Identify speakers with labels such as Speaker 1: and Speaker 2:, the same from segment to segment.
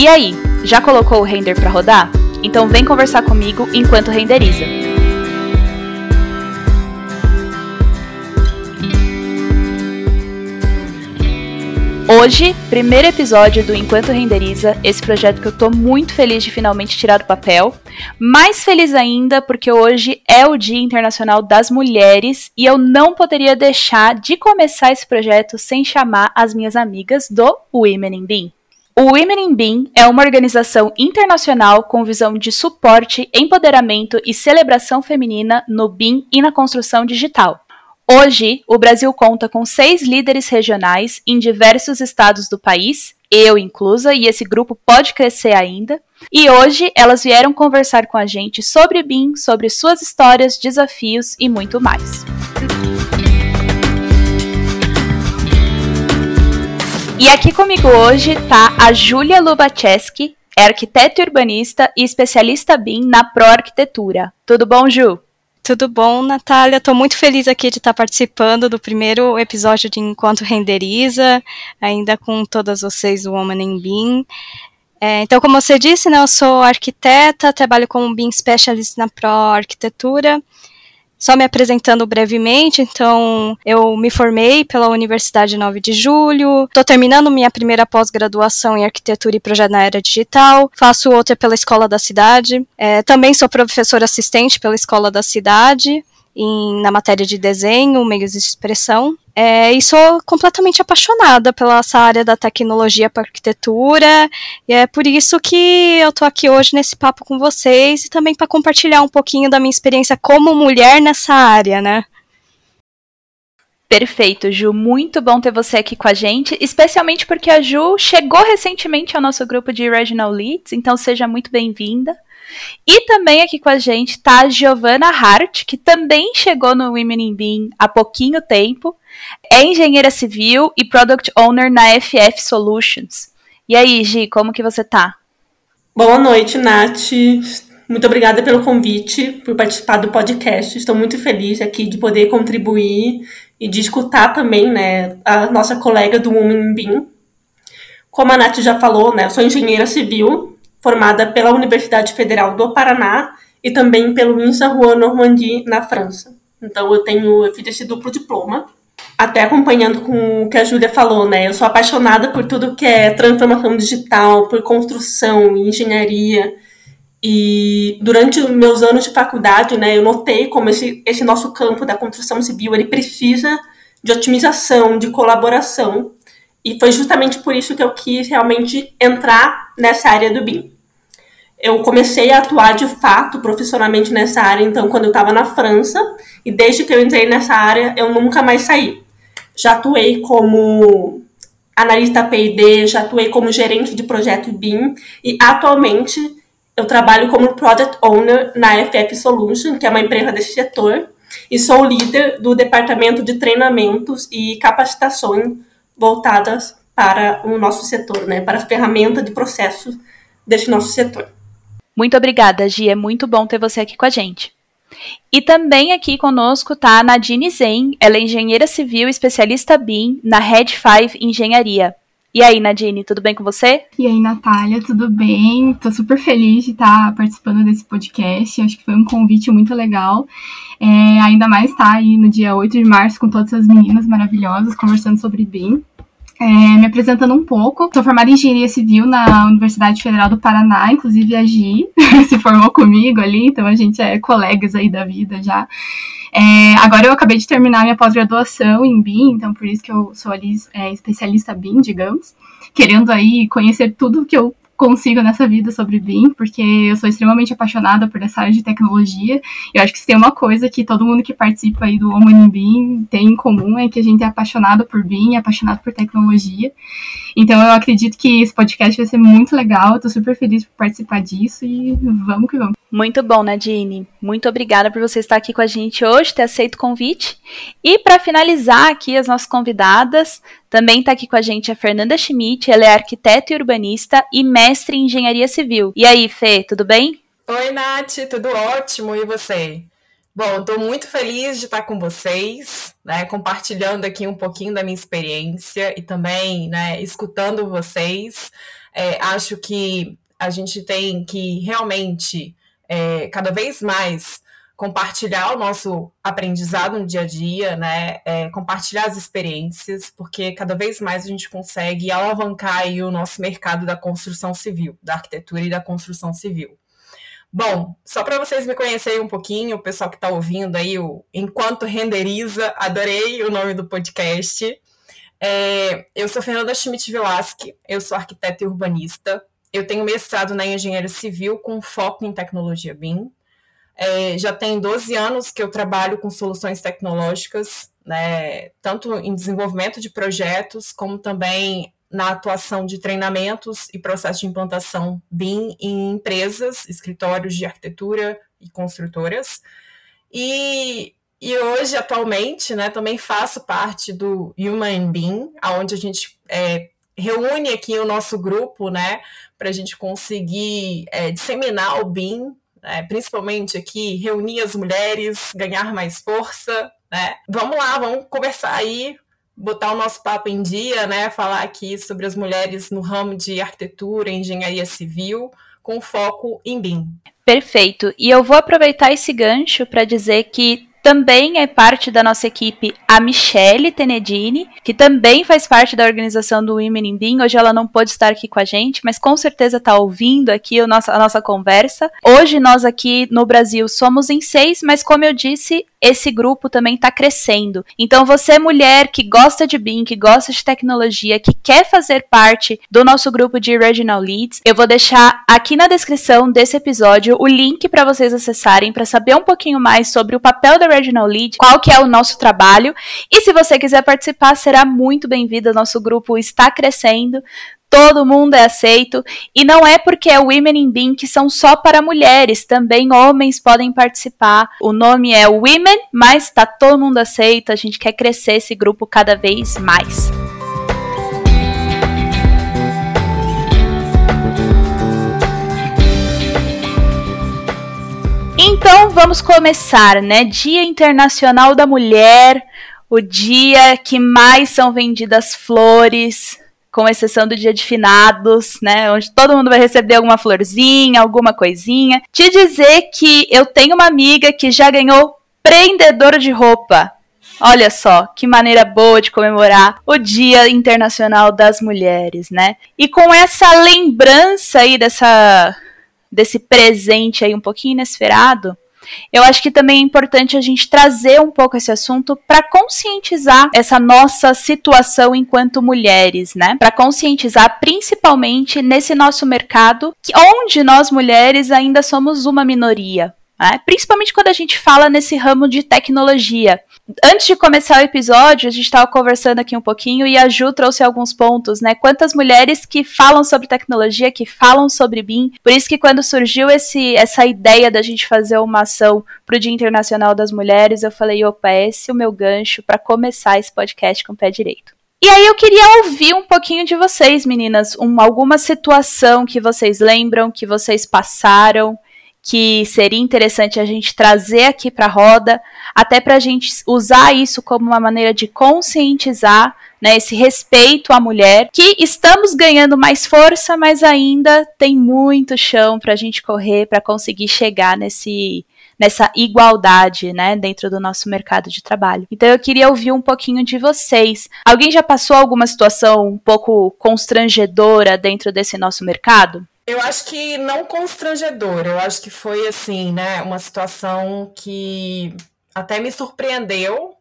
Speaker 1: E aí, já colocou o render para rodar? Então vem conversar comigo enquanto renderiza. Hoje, primeiro episódio do Enquanto Renderiza, esse projeto que eu tô muito feliz de finalmente tirar do papel. Mais feliz ainda porque hoje é o Dia Internacional das Mulheres e eu não poderia deixar de começar esse projeto sem chamar as minhas amigas do Women in Beam. O Women in Beam é uma organização internacional com visão de suporte, empoderamento e celebração feminina no BIM e na construção digital. Hoje, o Brasil conta com seis líderes regionais em diversos estados do país, eu inclusa, e esse grupo pode crescer ainda. E hoje elas vieram conversar com a gente sobre BIM, sobre suas histórias, desafios e muito mais. E aqui comigo hoje tá a Júlia Lubacheski, é arquiteta urbanista e especialista BIM na Proarquitetura. Tudo bom, Ju?
Speaker 2: Tudo bom, Natália? Estou muito feliz aqui de estar participando do primeiro episódio de Enquanto Renderiza, ainda com todas vocês do Woman in BIM. É, então, como você disse, né, eu sou arquiteta, trabalho como BIM Specialist na Pro Arquitetura só me apresentando brevemente, então eu me formei pela Universidade 9 de Julho, estou terminando minha primeira pós-graduação em arquitetura e projeto na era digital, faço outra pela Escola da Cidade, é, também sou professora assistente pela Escola da Cidade, em, na matéria de desenho, meios de expressão. É, e sou completamente apaixonada pela essa área da tecnologia para arquitetura, e é por isso que eu estou aqui hoje nesse papo com vocês e também para compartilhar um pouquinho da minha experiência como mulher nessa área, né?
Speaker 1: Perfeito, Ju. Muito bom ter você aqui com a gente, especialmente porque a Ju chegou recentemente ao nosso grupo de Regional Leads, então seja muito bem-vinda. E também aqui com a gente está a Giovanna Hart, que também chegou no Women in Beam há pouquinho tempo. É engenheira civil e Product Owner na FF Solutions. E aí, Gi, como que você tá?
Speaker 3: Boa noite, Nath. Muito obrigada pelo convite, por participar do podcast. Estou muito feliz aqui de poder contribuir e de escutar também, né, a nossa colega do Women in Beam. Como a Nath já falou, né, eu sou engenheira civil, formada pela Universidade Federal do Paraná e também pelo INSA Rouen Normandie, na França. Então eu tenho, eu fiz esse duplo diploma. Até acompanhando com o que a Júlia falou, né? Eu sou apaixonada por tudo que é transformação digital, por construção, engenharia. E durante meus anos de faculdade, né, eu notei como esse, esse nosso campo da construção civil ele precisa de otimização, de colaboração. E foi justamente por isso que eu quis realmente entrar nessa área do BIM. Eu comecei a atuar de fato profissionalmente nessa área, então, quando eu estava na França, e desde que eu entrei nessa área, eu nunca mais saí. Já atuei como analista P&D, já atuei como gerente de projeto BIM, e atualmente eu trabalho como Product Owner na FF Solution, que é uma empresa desse setor, e sou líder do departamento de treinamentos e capacitações voltadas para o nosso setor, né, para as ferramentas de processo desse nosso setor.
Speaker 1: Muito obrigada, Gi. É muito bom ter você aqui com a gente. E também aqui conosco está a Nadine Zen, ela é engenheira civil especialista BIM na Red 5 Engenharia. E aí, Nadine, tudo bem com você?
Speaker 4: E aí, Natália, tudo bem? Tô super feliz de estar participando desse podcast. Acho que foi um convite muito legal. É, ainda mais estar aí no dia 8 de março com todas as meninas maravilhosas conversando sobre BIM. É, me apresentando um pouco, sou formada em Engenharia Civil na Universidade Federal do Paraná, inclusive a Gi se formou comigo ali, então a gente é colegas aí da vida já. É, agora eu acabei de terminar minha pós-graduação em BIM, então por isso que eu sou ali é, especialista BIM, digamos, querendo aí conhecer tudo que eu consigo nessa vida sobre BIM, porque eu sou extremamente apaixonada por essa área de tecnologia. Eu acho que se tem uma coisa que todo mundo que participa aí do Woman in BIM tem em comum é que a gente é apaixonado por BIM, é apaixonado por tecnologia. Então eu acredito que esse podcast vai ser muito legal, eu tô super feliz por participar disso e vamos que vamos.
Speaker 1: Muito bom, Nadine. Muito obrigada por você estar aqui com a gente hoje, ter aceito o convite. E para finalizar aqui as nossas convidadas, também está aqui com a gente a Fernanda Schmidt, ela é arquiteta e urbanista e mestre em engenharia civil. E aí, Fê, tudo bem?
Speaker 5: Oi, Nath, tudo ótimo, e você? Bom, estou muito feliz de estar com vocês, né, compartilhando aqui um pouquinho da minha experiência e também né, escutando vocês. É, acho que a gente tem que realmente, é, cada vez mais, compartilhar o nosso aprendizado no dia a dia, né? É, compartilhar as experiências, porque cada vez mais a gente consegue alavancar o nosso mercado da construção civil, da arquitetura e da construção civil. Bom, só para vocês me conhecerem um pouquinho, o pessoal que está ouvindo aí, o Enquanto Renderiza, adorei o nome do podcast. É, eu sou Fernanda Schmidt Vilaski, eu sou arquiteta e urbanista. Eu tenho mestrado na engenharia civil com foco em tecnologia BIM. É, já tem 12 anos que eu trabalho com soluções tecnológicas, né, tanto em desenvolvimento de projetos, como também na atuação de treinamentos e processo de implantação BIM em empresas, escritórios de arquitetura e construtoras. E, e hoje, atualmente, né, também faço parte do Human BIM, onde a gente é, reúne aqui o nosso grupo, né, para a gente conseguir é, disseminar o BIM, né, principalmente aqui, reunir as mulheres, ganhar mais força, né. Vamos lá, vamos conversar aí botar o nosso papo em dia, né? Falar aqui sobre as mulheres no ramo de arquitetura, engenharia civil, com foco em BIM.
Speaker 1: Perfeito. E eu vou aproveitar esse gancho para dizer que também é parte da nossa equipe a Michelle Tenedini, que também faz parte da organização do Women in Being. Hoje ela não pôde estar aqui com a gente, mas com certeza está ouvindo aqui a nossa, a nossa conversa. Hoje nós aqui no Brasil somos em seis, mas como eu disse, esse grupo também está crescendo. Então, você, mulher que gosta de BIM, que gosta de tecnologia, que quer fazer parte do nosso grupo de Regional Leads, eu vou deixar aqui na descrição desse episódio o link para vocês acessarem para saber um pouquinho mais sobre o papel da Regional Lead, qual que é o nosso trabalho. E se você quiser participar, será muito bem-vindo. Nosso grupo está crescendo todo mundo é aceito. E não é porque é Women in BIM que são só para mulheres, também homens podem participar. O nome é Women, mas tá todo mundo aceito, a gente quer crescer esse grupo cada vez mais. Então vamos começar, né? Dia Internacional da Mulher, o dia que mais são vendidas flores, com exceção do dia de finados, né? Onde todo mundo vai receber alguma florzinha, alguma coisinha. Te dizer que eu tenho uma amiga que já ganhou prendedor de roupa. Olha só, que maneira boa de comemorar o Dia Internacional das Mulheres, né? E com essa lembrança aí dessa desse presente aí um pouquinho inesperado, eu acho que também é importante a gente trazer um pouco esse assunto para conscientizar essa nossa situação enquanto mulheres, né? Para conscientizar principalmente nesse nosso mercado, onde nós mulheres ainda somos uma minoria. Né? Principalmente quando a gente fala nesse ramo de tecnologia. Antes de começar o episódio, a gente estava conversando aqui um pouquinho e a Ju trouxe alguns pontos, né? Quantas mulheres que falam sobre tecnologia, que falam sobre BIM. Por isso que quando surgiu esse, essa ideia da gente fazer uma ação para o Dia Internacional das Mulheres, eu falei, opa, esse é o meu gancho para começar esse podcast com o pé direito. E aí eu queria ouvir um pouquinho de vocês, meninas, um, alguma situação que vocês lembram, que vocês passaram, que seria interessante a gente trazer aqui para a roda, até para a gente usar isso como uma maneira de conscientizar né, esse respeito à mulher, que estamos ganhando mais força, mas ainda tem muito chão para a gente correr para conseguir chegar nesse nessa igualdade, né, dentro do nosso mercado de trabalho. Então eu queria ouvir um pouquinho de vocês. Alguém já passou alguma situação um pouco constrangedora dentro desse nosso mercado?
Speaker 5: Eu acho que não constrangedor, eu acho que foi assim, né, uma situação que até me surpreendeu.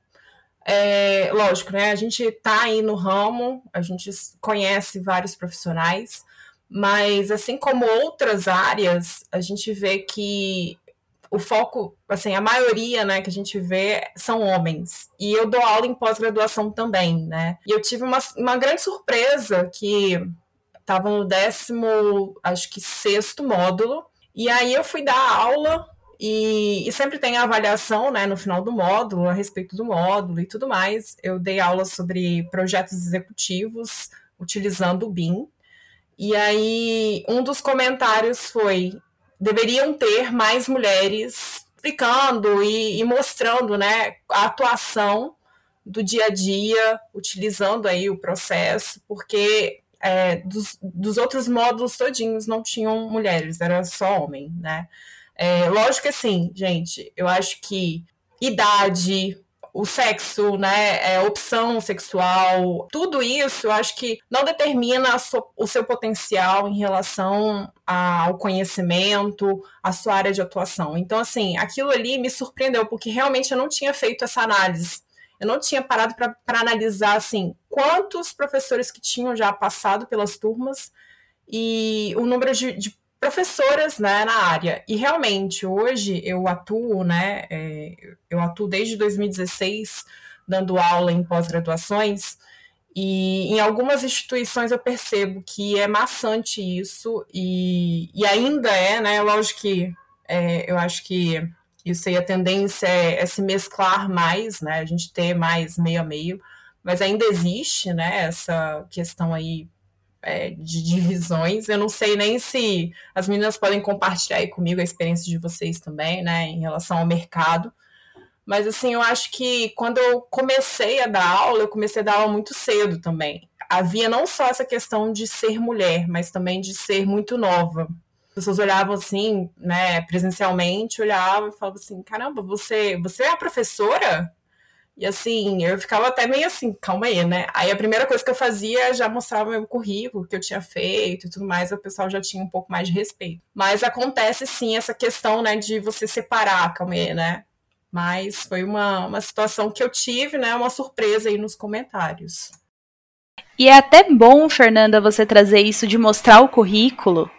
Speaker 5: É, lógico, né, a gente tá aí no ramo, a gente conhece vários profissionais, mas assim como outras áreas, a gente vê que o foco, assim, a maioria, né, que a gente vê são homens. E eu dou aula em pós-graduação também, né? E eu tive uma, uma grande surpresa que estava no décimo, acho que sexto módulo. E aí eu fui dar aula e, e, sempre tem a avaliação né, no final do módulo, a respeito do módulo e tudo mais. Eu dei aula sobre projetos executivos utilizando o BIM. E aí um dos comentários foi: deveriam ter mais mulheres explicando e, e mostrando né, a atuação do dia a dia, utilizando aí o processo, porque é, dos, dos, outros módulos todinhos não tinham mulheres, era só homem, né? É, lógico que assim, gente, eu acho que idade, o sexo, né, é, opção sexual, tudo isso eu acho que não determina sua, o seu potencial em relação ao conhecimento, à sua área de atuação. Então, assim, aquilo ali me surpreendeu, porque realmente eu não tinha feito essa análise. Eu não tinha parado para analisar, assim, quantos professores que tinham já passado pelas turmas e o número de, de professoras né, na área. E realmente, hoje eu atuo, né? É, eu atuo desde 2016 dando aula em pós-graduações. E em algumas instituições eu percebo que é maçante isso, e, e ainda é, né? Lógico que é, eu acho que isso aí a tendência é, é, se mesclar mais, né? A gente ter mais meio a meio, mas ainda existe, né? Essa questão aí é, de divisões. Eu não sei nem se as meninas podem compartilhar aí comigo a experiência de vocês também, né, em relação ao mercado. Mas assim, eu acho que quando eu comecei a dar aula, eu comecei a dar aula muito cedo também. Havia não só essa questão de ser mulher, mas também de ser muito nova. As pessoas olhavam assim, né, presencialmente, olhavam e falavam assim: caramba, você, você é a professora? E assim, eu ficava até meio assim, calma aí, né? Aí a primeira coisa que eu fazia já mostrava meu currículo, que eu tinha feito e tudo mais, o pessoal já tinha um pouco mais de respeito. Mas acontece sim essa questão, né, de você separar, calma aí, né? Mas foi uma, uma situação que eu tive, né? Uma surpresa aí nos comentários.
Speaker 1: E é até bom, Fernanda, você trazer isso de mostrar o currículo,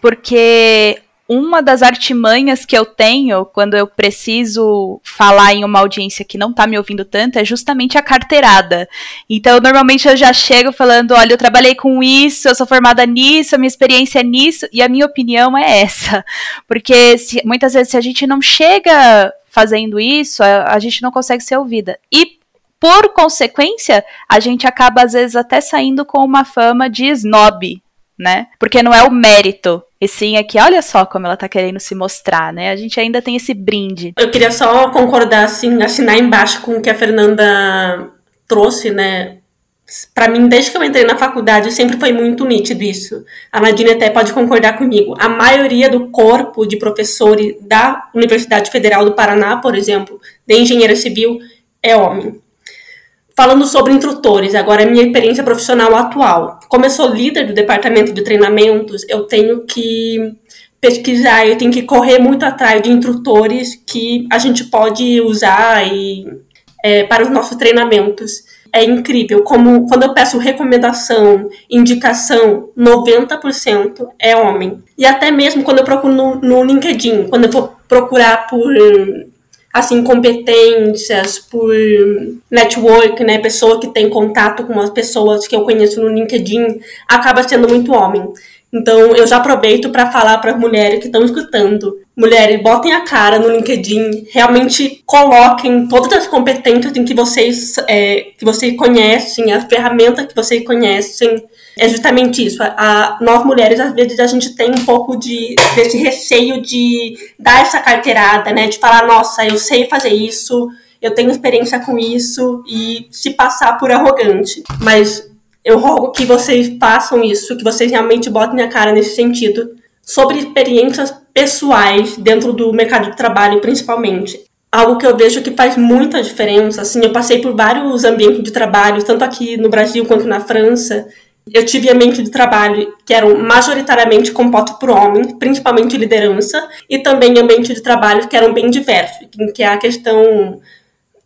Speaker 1: porque uma das artimanhas que eu tenho quando eu preciso falar em uma audiência que não tá me ouvindo tanto é justamente a carteirada. Então, normalmente eu já chego falando: olha, eu trabalhei com isso, eu sou formada nisso, a minha experiência é nisso, e a minha opinião é essa. Porque se, muitas vezes, se a gente não chega fazendo isso, a, a gente não consegue ser ouvida. E por consequência, a gente acaba às vezes até saindo com uma fama de snob, né? Porque não é o mérito, e sim é que olha só como ela tá querendo se mostrar, né? A gente ainda tem esse brinde.
Speaker 3: Eu queria só concordar, assim, assinar embaixo com o que a Fernanda trouxe, né? Para mim, desde que eu entrei na faculdade, sempre foi muito nítido isso. A Nadine até pode concordar comigo. A maioria do corpo de professores da Universidade Federal do Paraná, por exemplo, de engenharia civil, é homem. Falando sobre instrutores, agora a minha experiência profissional atual. Como eu sou líder do departamento de treinamentos, eu tenho que pesquisar, eu tenho que correr muito atrás de instrutores que a gente pode usar e, é, para os nossos treinamentos. É incrível como quando eu peço recomendação, indicação, 90% é homem. E até mesmo quando eu procuro no, no LinkedIn, quando eu vou procurar por assim, competências, por network, né, pessoa que tem contato com as pessoas que eu conheço no LinkedIn, acaba sendo muito homem. Então, eu já aproveito para falar para as mulheres que estão escutando. Mulheres, botem a cara no LinkedIn, realmente coloquem todas as competências em que vocês, é, que vocês conhecem, as ferramentas que vocês conhecem, é justamente isso. A, nós mulheres, às vezes, a gente tem um pouco de, desse receio de dar essa carteirada, né? De falar, nossa, eu sei fazer isso, eu tenho experiência com isso, e se passar por arrogante. Mas eu rogo que vocês façam isso, que vocês realmente botem a cara nesse sentido. Sobre experiências pessoais dentro do mercado de trabalho, principalmente algo que eu vejo que faz muita diferença. Assim, eu passei por vários ambientes de trabalho, tanto aqui no Brasil quanto na França, eu tive ambiente de trabalho que eram majoritariamente compostos por homens, principalmente liderança, e também ambiente de trabalho que eram bem diversos, em que a questão,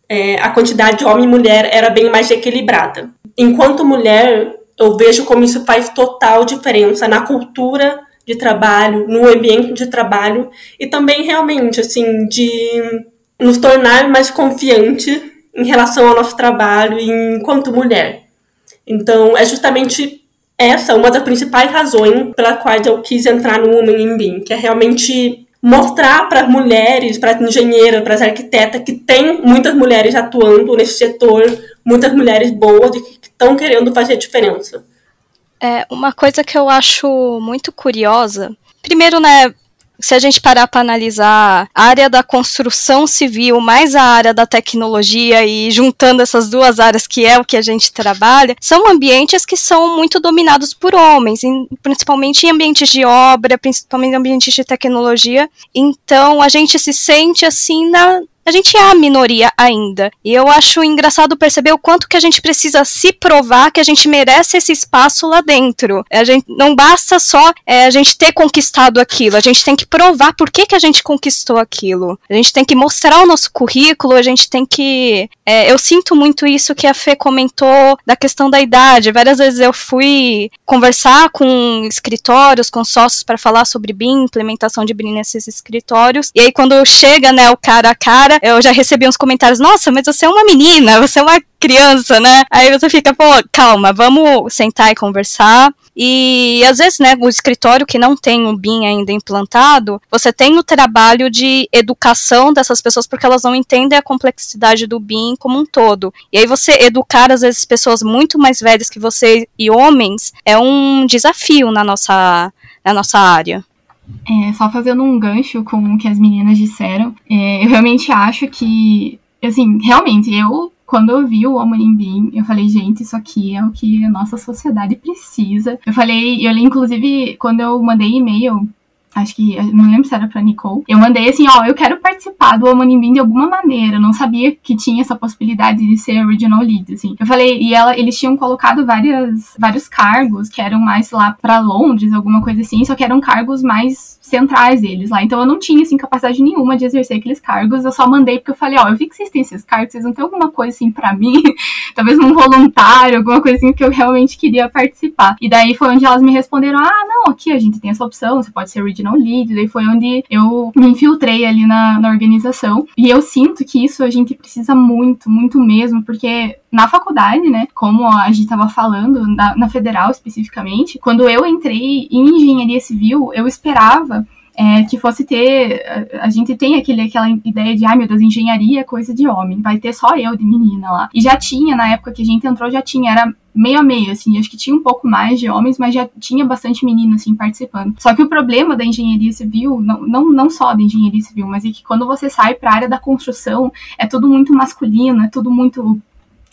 Speaker 3: é, a quantidade de homem e mulher era bem mais equilibrada. Enquanto mulher, eu vejo como isso faz total diferença na cultura de trabalho, no ambiente de trabalho, e também realmente, assim, de nos tornar mais confiante em relação ao nosso trabalho enquanto mulher. Então, é justamente essa uma das principais razões pela quais eu quis entrar no Women in Being, que é realmente mostrar para as mulheres, para as engenheiras, para as arquitetas, que tem muitas mulheres atuando nesse setor, muitas mulheres boas e que estão querendo fazer diferença.
Speaker 2: É, uma coisa que eu acho muito curiosa, primeiro, né, se a gente parar para analisar a área da construção civil mais a área da tecnologia e juntando essas duas áreas que é o que a gente trabalha, são ambientes que são muito dominados por homens, em, principalmente em ambientes de obra, principalmente em ambientes de tecnologia. Então a gente se sente assim na, a gente é a minoria ainda. E eu acho engraçado perceber o quanto que a gente precisa se provar que a gente merece esse espaço lá dentro. A gente não basta só é, a gente ter conquistado aquilo, a gente tem que provar por que, que a gente conquistou aquilo. A gente tem que mostrar o nosso currículo, a gente tem que. É, eu sinto muito isso que a Fê comentou da questão da idade. Várias vezes eu fui conversar com escritórios, com sócios para falar sobre BIM, implementação de BIM nesses escritórios. E aí quando chega, né, o cara a cara eu já recebi uns comentários, nossa, mas você é uma menina, você é uma criança, né? Aí você fica, pô, calma, vamos sentar e conversar. E às vezes, né, o escritório que não tem o BIM ainda implantado, você tem o trabalho de educação dessas pessoas porque elas não entendem a complexidade do BIM como um todo. E aí você educar às vezes pessoas muito mais velhas que você e homens é um desafio na nossa na nossa área.
Speaker 4: É, só fazendo um gancho com o que as meninas disseram, é, eu realmente acho que, assim, realmente, eu, quando eu vi o Beam, eu falei, gente, isso aqui é o que a nossa sociedade precisa. Eu falei, eu li, inclusive, quando eu mandei e-mail acho que, não lembro se era pra Nicole, eu mandei assim, ó, eu quero participar do Bean de alguma maneira, não sabia que tinha essa possibilidade de ser original lead, assim. Eu falei, e ela, eles tinham colocado várias, vários cargos que eram mais lá para Londres, alguma coisa assim, só que eram cargos mais centrais deles lá. Então eu não tinha, assim, capacidade nenhuma de exercer aqueles cargos, eu só mandei porque eu falei, ó, eu vi que vocês têm esses cargos, vocês não têm alguma coisa, assim, para mim, talvez um voluntário, alguma coisa assim que eu realmente queria participar. E daí foi onde elas me responderam, ah, não, aqui a gente tem essa opção, você pode ser original Original Lead, daí foi onde eu me infiltrei ali na, na organização. E eu sinto que isso a gente precisa muito, muito mesmo, porque na faculdade, né, como a gente estava falando, na, na federal especificamente, quando eu entrei em engenharia civil, eu esperava é, que fosse ter. A, a, gente tem aquele, aquela ideia de, ai meu Deus, engenharia é coisa de homem, vai ter só eu de menina lá. E já tinha, na época que a gente entrou, já tinha, era meio a meio, assim, acho que tinha um pouco mais de homens, mas já tinha bastante menino, assim, participando. Só que o problema da engenharia civil, não, não, não só da engenharia civil, mas é que quando você sai para a área da construção, é tudo muito masculino, é tudo muito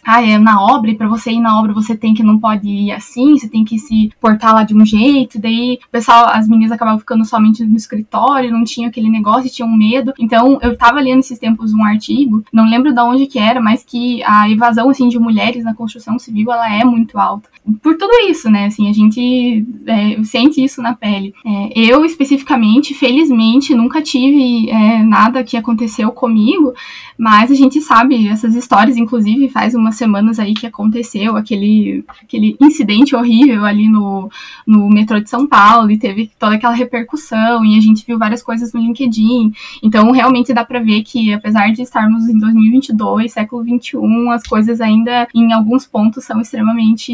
Speaker 4: ah, é na obra, e para você ir na obra você tem que não pode ir assim, você tem que se portar lá de um jeito, daí o pessoal, as meninas acabavam ficando somente no escritório, não tinha aquele negócio, tinham medo. Então, eu tava lendo esses tempos um artigo, não lembro de onde que era, mas que a evasão assim de mulheres na construção civil, ela é muito alta. Por tudo isso, né, assim, a gente é, sente isso na pele. É, eu, especificamente, felizmente, nunca tive é, nada que aconteceu comigo, mas a gente sabe essas histórias, inclusive, faz umas semanas aí que aconteceu aquele, aquele incidente horrível ali no, no metrô de São Paulo e teve toda aquela repercussão e a gente viu várias coisas no LinkedIn. Então, realmente dá para ver que, apesar de estarmos em 2022, século 21, as coisas ainda, em alguns pontos, são extremamente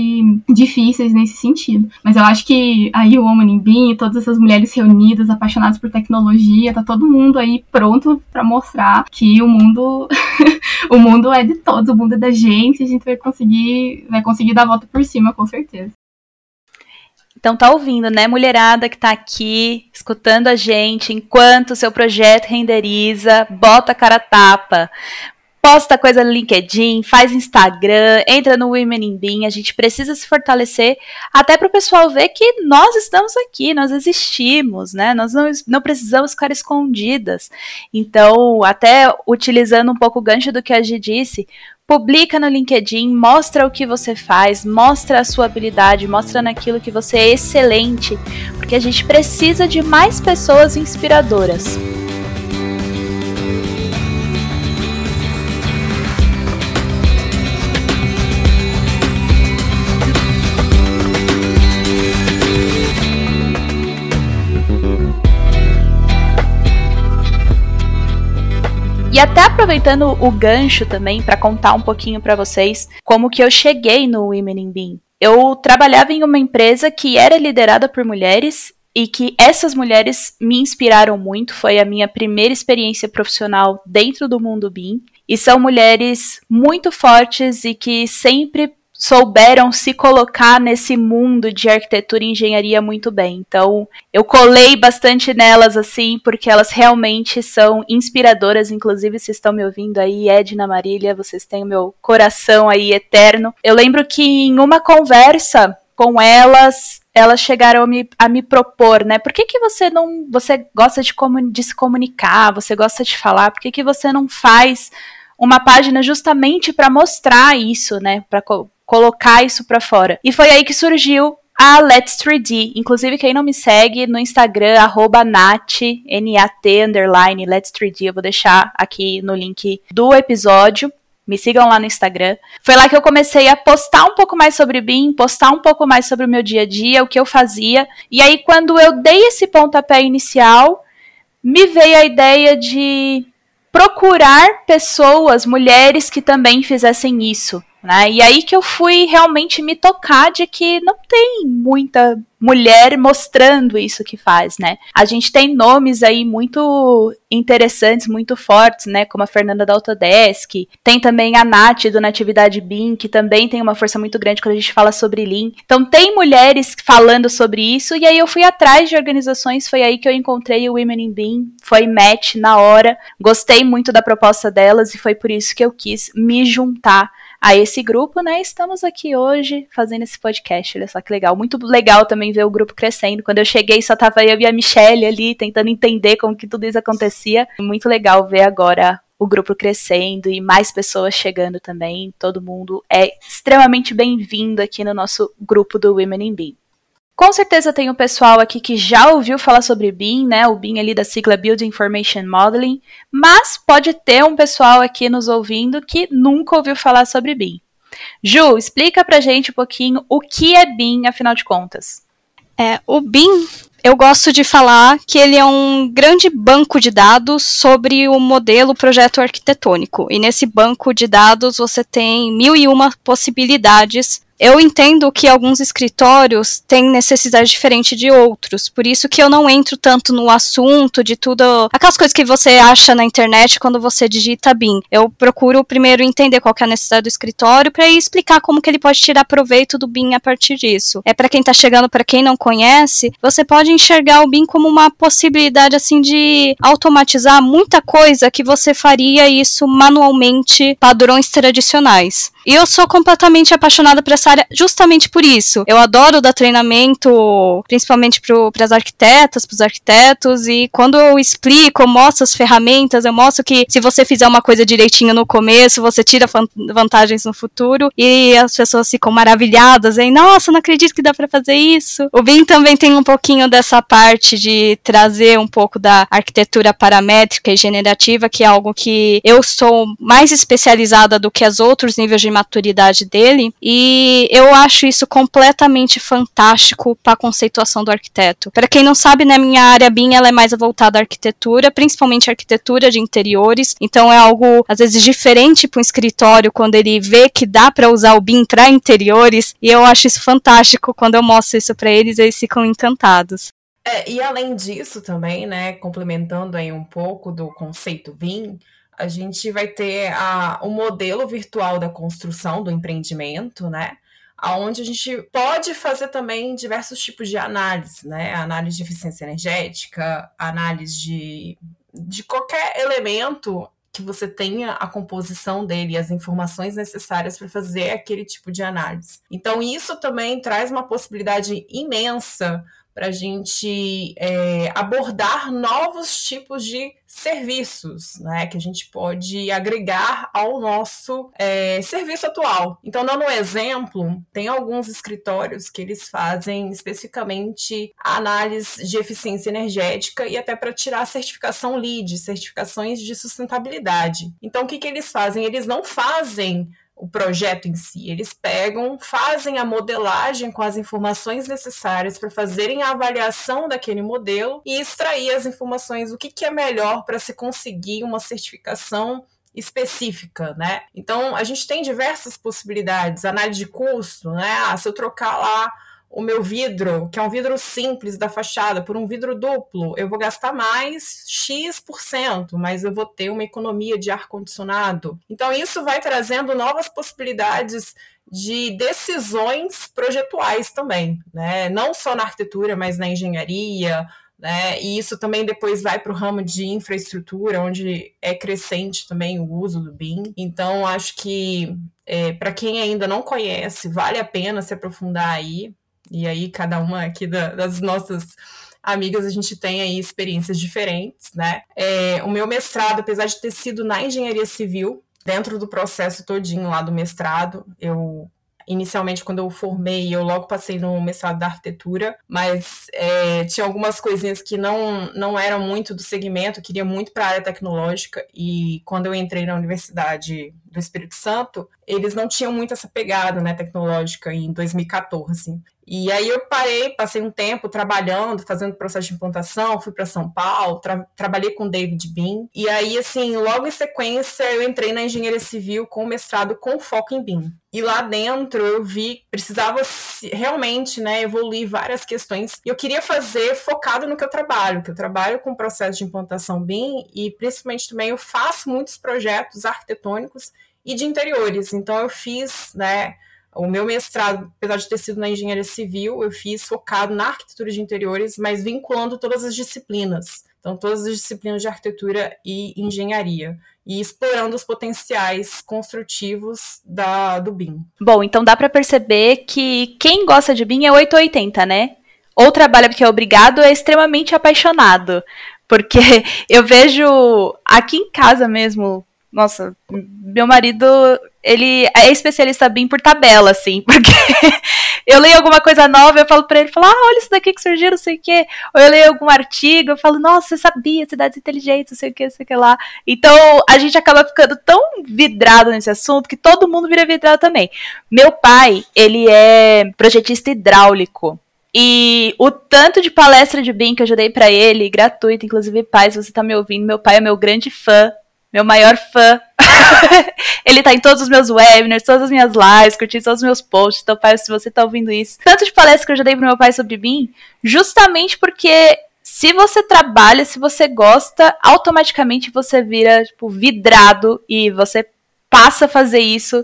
Speaker 4: difíceis nesse sentido. Mas eu acho que aí o Woman in Bean, todas essas mulheres reunidas, apaixonadas por tecnologia, tá todo mundo aí pronto para mostrar que o mundo o mundo é de todos, o mundo é da gente, a gente vai conseguir, vai conseguir dar a volta por cima, com certeza.
Speaker 1: Então tá ouvindo, né, mulherada que tá aqui escutando a gente enquanto o seu projeto renderiza, bota a cara tapa posta coisa no LinkedIn, faz Instagram, entra no Women in Bean, a gente precisa se fortalecer até para o pessoal ver que nós estamos aqui, nós existimos, né? Nós não, não precisamos ficar escondidas. Então, até utilizando um pouco o gancho do que a Gi disse, publica no LinkedIn, mostra o que você faz, mostra a sua habilidade, mostra naquilo que você é excelente, porque a gente precisa de mais pessoas inspiradoras. E até aproveitando o gancho também para contar um pouquinho para vocês como que eu cheguei no Women in Bean. Eu trabalhava em uma empresa que era liderada por mulheres e que essas mulheres me inspiraram muito. Foi a minha primeira experiência profissional dentro do mundo BIM. E são mulheres muito fortes e que sempre souberam se colocar nesse mundo de arquitetura e engenharia muito bem. Então, eu colei bastante nelas assim, porque elas realmente são inspiradoras, inclusive se estão me ouvindo aí, Edna Marília, vocês têm o meu coração aí eterno. Eu lembro que em uma conversa com elas, elas chegaram a me, a me propor, né? Por que, que você não. Você gosta de, de se comunicar, você gosta de falar, por que, que você não faz uma página justamente para mostrar isso, né? Para colocar isso para fora. E foi aí que surgiu a Let's 3D. Inclusive, quem não me segue no Instagram, arroba Nat, N-A-T, underline, Let's 3D, eu vou deixar aqui no link do episódio. Me sigam lá no Instagram. Foi lá que eu comecei a postar um pouco mais sobre BIM, postar um pouco mais sobre o meu dia a dia, o que eu fazia. E aí, quando eu dei esse pontapé inicial, me veio a ideia de procurar pessoas, mulheres que também fizessem isso. Né? E aí que eu fui realmente me tocar de que não tem muita mulher mostrando isso que faz, né? A gente tem nomes aí muito interessantes, muito fortes, né? Como a Fernanda da Autodesk. Tem também a Nath do Natividade BIM, que também tem uma força muito grande quando a gente fala sobre Lean. Então tem mulheres falando sobre isso, e aí eu fui atrás de organizações, foi aí que eu encontrei o Women in BIM, foi match na hora. Gostei muito da proposta delas e foi por isso que eu quis me juntar a esse grupo, né? Estamos aqui hoje fazendo esse podcast. Olha só que legal. Muito legal também ver o grupo crescendo. Quando eu cheguei, só tava eu e a Michelle ali tentando entender como que tudo isso acontecia. Muito legal ver agora o grupo crescendo e mais pessoas chegando também. Todo mundo é extremamente bem-vindo aqui no nosso grupo do Women in BIM. Com certeza tem o pessoal aqui que já ouviu falar sobre BIM, né? O BIM ali da sigla Building Information Modeling, mas pode ter um pessoal aqui nos ouvindo que nunca ouviu falar sobre BIM. Ju, explica pra gente um pouquinho o que é BIM, afinal de contas.
Speaker 2: É, o BIM, eu gosto de falar que ele é um grande banco de dados sobre o modelo projeto arquitetônico. E nesse banco de dados você tem mil e uma possibilidades eu entendo que alguns escritórios têm necessidade diferente de outros, por isso que eu não entro tanto no assunto de tudo, aquelas coisas que você acha na internet quando você digita BIM. Eu procuro primeiro entender qual é a necessidade do escritório para explicar como que ele pode tirar proveito do BIM a partir disso. É para quem está chegando, para quem não conhece, você pode enxergar o BIM como uma possibilidade assim de automatizar muita coisa que você faria isso manualmente padrões tradicionais. E eu sou completamente apaixonada por essa área justamente por isso. Eu adoro dar treinamento, principalmente para as arquitetas, para os arquitetos, e quando eu explico, eu mostro as ferramentas, eu mostro que se você fizer uma coisa direitinho no começo, você tira vantagens no futuro, e as pessoas ficam maravilhadas, e nossa, não acredito que dá para fazer isso. O BIM também tem um pouquinho dessa parte de trazer um pouco da arquitetura paramétrica e generativa, que é algo que eu sou mais especializada do que as outros níveis de maturidade dele, e eu acho isso completamente fantástico para a conceituação do arquiteto. Para quem não sabe, né, minha área BIM ela é mais voltada à arquitetura, principalmente arquitetura de interiores, então é algo às vezes diferente para um escritório quando ele vê que dá para usar o BIM para interiores, e eu acho isso fantástico quando eu mostro isso para eles, eles ficam encantados.
Speaker 5: É, e além disso também, né, complementando aí um pouco do conceito BIM, a gente vai ter a, o modelo virtual da construção do empreendimento, né? Onde a gente pode fazer também diversos tipos de análise, né? Análise de eficiência energética, análise de, de qualquer elemento que você tenha a composição dele, as informações necessárias para fazer aquele tipo de análise. Então, isso também traz uma possibilidade imensa para a gente é, abordar novos tipos de serviços, né, que a gente pode agregar ao nosso é, serviço atual. Então, dando um exemplo, tem alguns escritórios que eles fazem especificamente análise de eficiência energética e até para tirar a certificação LEED, certificações de sustentabilidade. Então, o que, que eles fazem? Eles não fazem o projeto em si. Eles pegam, fazem a modelagem com as informações necessárias para fazerem a avaliação daquele modelo e extrair as informações, o que, que é melhor para se conseguir uma certificação específica, né? Então, a gente tem diversas possibilidades, análise de custo, né? Ah, se eu trocar lá o meu vidro, que é um vidro simples da fachada, por um vidro duplo, eu vou gastar mais X%, mas eu vou ter uma economia de ar-condicionado. Então, isso vai trazendo novas possibilidades de decisões projetuais também, né? Não só na arquitetura, mas na engenharia, né? E isso também depois vai para o ramo de infraestrutura, onde é crescente também o uso do BIM. Então, acho que é, para quem ainda não conhece, vale a pena se aprofundar aí. E aí, cada uma aqui da, das nossas amigas, a gente tem aí experiências diferentes, né? É, o meu mestrado, apesar de ter sido na engenharia civil, dentro do processo todinho lá do mestrado, eu inicialmente quando eu formei, eu logo passei no mestrado da arquitetura, mas é, tinha algumas coisinhas que não, não eram muito do segmento, queria muito para a área tecnológica, e quando eu entrei na Universidade do Espírito Santo, eles não tinham muito essa pegada né, tecnológica em 2014. E aí eu parei, passei um tempo trabalhando, fazendo processo de implantação, fui para São Paulo, tra trabalhei com David Bean. E aí, assim, logo em sequência, eu entrei na engenharia civil com mestrado com foco em BIM. E lá dentro eu vi precisava realmente né, evoluir várias questões. E eu queria fazer focado no que eu trabalho, que eu trabalho com processo de implantação BIM e principalmente também eu faço muitos projetos arquitetônicos e de interiores. Então eu fiz, né, o meu mestrado, apesar de ter sido na engenharia civil, eu fiz focado na arquitetura de interiores, mas vinculando todas as disciplinas. Então, todas as disciplinas de arquitetura e engenharia. E explorando os potenciais construtivos da, do BIM.
Speaker 1: Bom, então dá para perceber que quem gosta de BIM é 880, né? Ou trabalha porque é obrigado, é extremamente apaixonado. Porque eu vejo aqui em casa mesmo, nossa, meu marido, ele é especialista BIM por tabela, assim, porque eu leio alguma coisa nova, eu falo para ele, falo, ah, olha isso daqui que surgiu, não sei o quê. Ou eu leio algum artigo, eu falo, nossa, você sabia, cidades inteligentes, não sei o que, não sei o que lá. Então, a gente acaba ficando tão vidrado nesse assunto que todo mundo vira vidrado também. Meu pai, ele é projetista hidráulico. E o tanto de palestra de BIM que eu já dei para ele, gratuito, inclusive, pai, se você tá me ouvindo, meu pai é meu grande fã meu maior fã. ele tá em todos os meus webinars, todas as minhas lives, curtindo todos os meus posts. Então, pai, se você tá ouvindo isso. Tanto de palestra que eu já dei pro meu pai sobre mim, justamente porque se você trabalha, se você gosta, automaticamente você vira, tipo, vidrado e você passa a fazer isso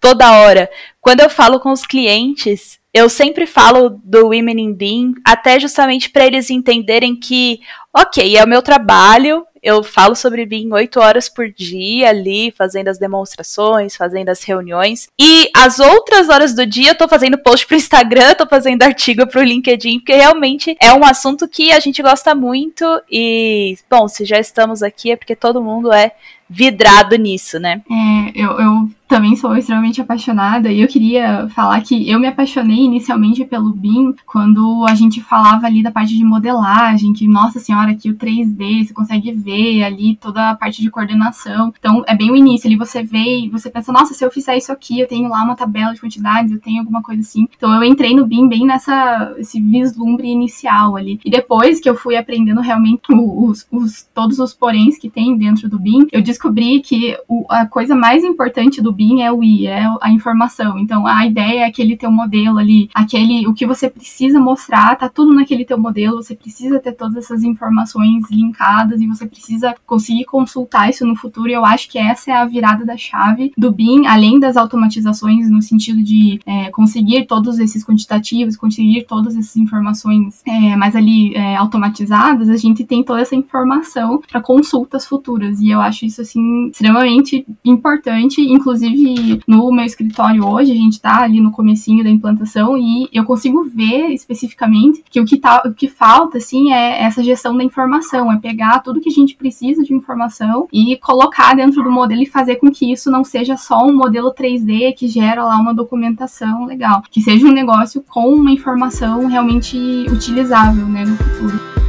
Speaker 1: toda hora. Quando eu falo com os clientes, eu sempre falo do Women in Being, até justamente para eles entenderem que, ok, é o meu trabalho, eu falo sobre BIM oito horas por dia ali, fazendo as demonstrações, fazendo as reuniões. E as outras horas do dia eu tô fazendo post pro Instagram, tô fazendo artigo pro LinkedIn, porque realmente é um assunto que a gente gosta muito. E, bom, se já estamos aqui é porque todo mundo é vidrado nisso, né?
Speaker 4: É, eu, eu também sou extremamente apaixonada e eu queria falar que eu me apaixonei inicialmente pelo BIM quando a gente falava ali da parte de modelagem, que, nossa senhora, aqui o 3D, você consegue ver ali toda a parte de coordenação. Então, é bem o início, ali você vê e você pensa, nossa, se eu fizer isso aqui, eu tenho lá uma tabela de quantidades, eu tenho alguma coisa assim. Então, eu entrei no BIM bem nessa, esse vislumbre inicial ali. E depois que eu fui aprendendo realmente os, os todos os poréns que tem dentro do BIM, eu descobri que o, a coisa mais importante do BIM BIM é o I, é a informação. Então a ideia é aquele teu modelo ali, aquele o que você precisa mostrar, tá tudo naquele teu modelo, você precisa ter todas essas informações linkadas e você precisa conseguir consultar isso no futuro. E eu acho que essa é a virada da chave do BIM, além das automatizações no sentido de é, conseguir todos esses quantitativos, conseguir todas essas informações é, mais ali é, automatizadas, a gente tem toda essa informação para consultas futuras. E eu acho isso assim extremamente importante, inclusive inclusive no meu escritório hoje, a gente tá ali no comecinho da implantação e eu consigo ver especificamente que o que, tá, o que falta, assim, é essa gestão da informação, é pegar tudo que a gente precisa de informação e colocar dentro do modelo e fazer com que isso não seja só um modelo 3D que gera lá uma documentação legal, que seja um negócio com uma informação realmente utilizável, né, no futuro.